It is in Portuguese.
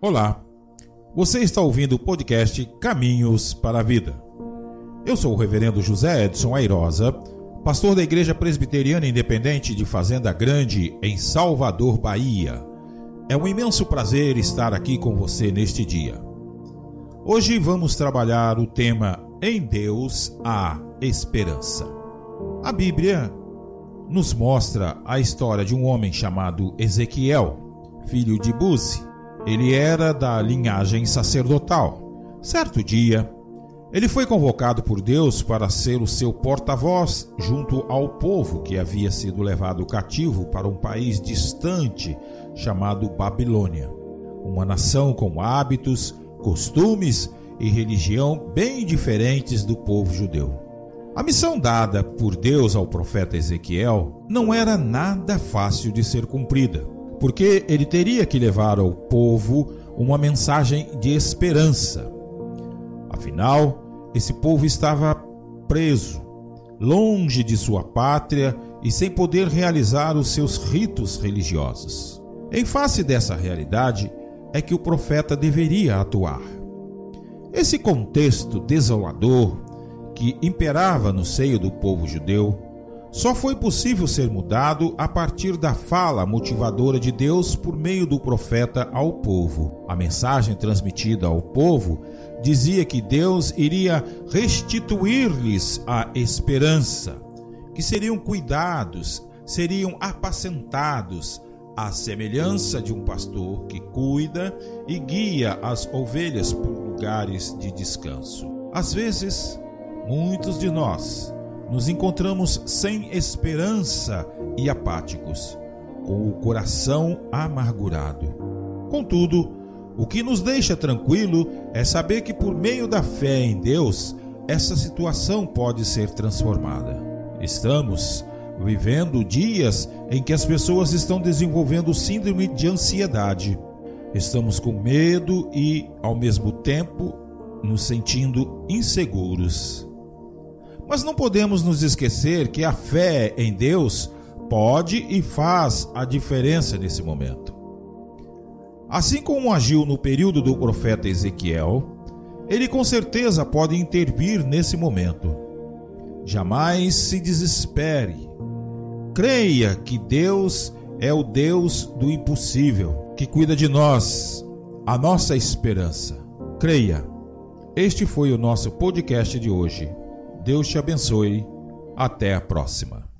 Olá, você está ouvindo o podcast Caminhos para a Vida. Eu sou o Reverendo José Edson Airosa, pastor da Igreja Presbiteriana Independente de Fazenda Grande, em Salvador, Bahia. É um imenso prazer estar aqui com você neste dia. Hoje vamos trabalhar o tema Em Deus há Esperança. A Bíblia nos mostra a história de um homem chamado Ezequiel, filho de Buzi ele era da linhagem sacerdotal. Certo dia, ele foi convocado por Deus para ser o seu porta-voz junto ao povo que havia sido levado cativo para um país distante chamado Babilônia, uma nação com hábitos, costumes e religião bem diferentes do povo judeu. A missão dada por Deus ao profeta Ezequiel não era nada fácil de ser cumprida porque ele teria que levar ao povo uma mensagem de esperança. Afinal, esse povo estava preso, longe de sua pátria e sem poder realizar os seus ritos religiosos. Em face dessa realidade é que o profeta deveria atuar. Esse contexto desolador que imperava no seio do povo judeu só foi possível ser mudado a partir da fala motivadora de Deus por meio do profeta ao povo. A mensagem transmitida ao povo dizia que Deus iria restituir-lhes a esperança, que seriam cuidados, seriam apacentados, à semelhança de um pastor que cuida e guia as ovelhas por lugares de descanso. Às vezes, muitos de nós nos encontramos sem esperança e apáticos, com o coração amargurado. Contudo, o que nos deixa tranquilo é saber que por meio da fé em Deus, essa situação pode ser transformada. Estamos vivendo dias em que as pessoas estão desenvolvendo síndrome de ansiedade. Estamos com medo e, ao mesmo tempo, nos sentindo inseguros. Mas não podemos nos esquecer que a fé em Deus pode e faz a diferença nesse momento. Assim como agiu no período do profeta Ezequiel, ele com certeza pode intervir nesse momento. Jamais se desespere. Creia que Deus é o Deus do impossível, que cuida de nós, a nossa esperança. Creia. Este foi o nosso podcast de hoje. Deus te abençoe. Até a próxima.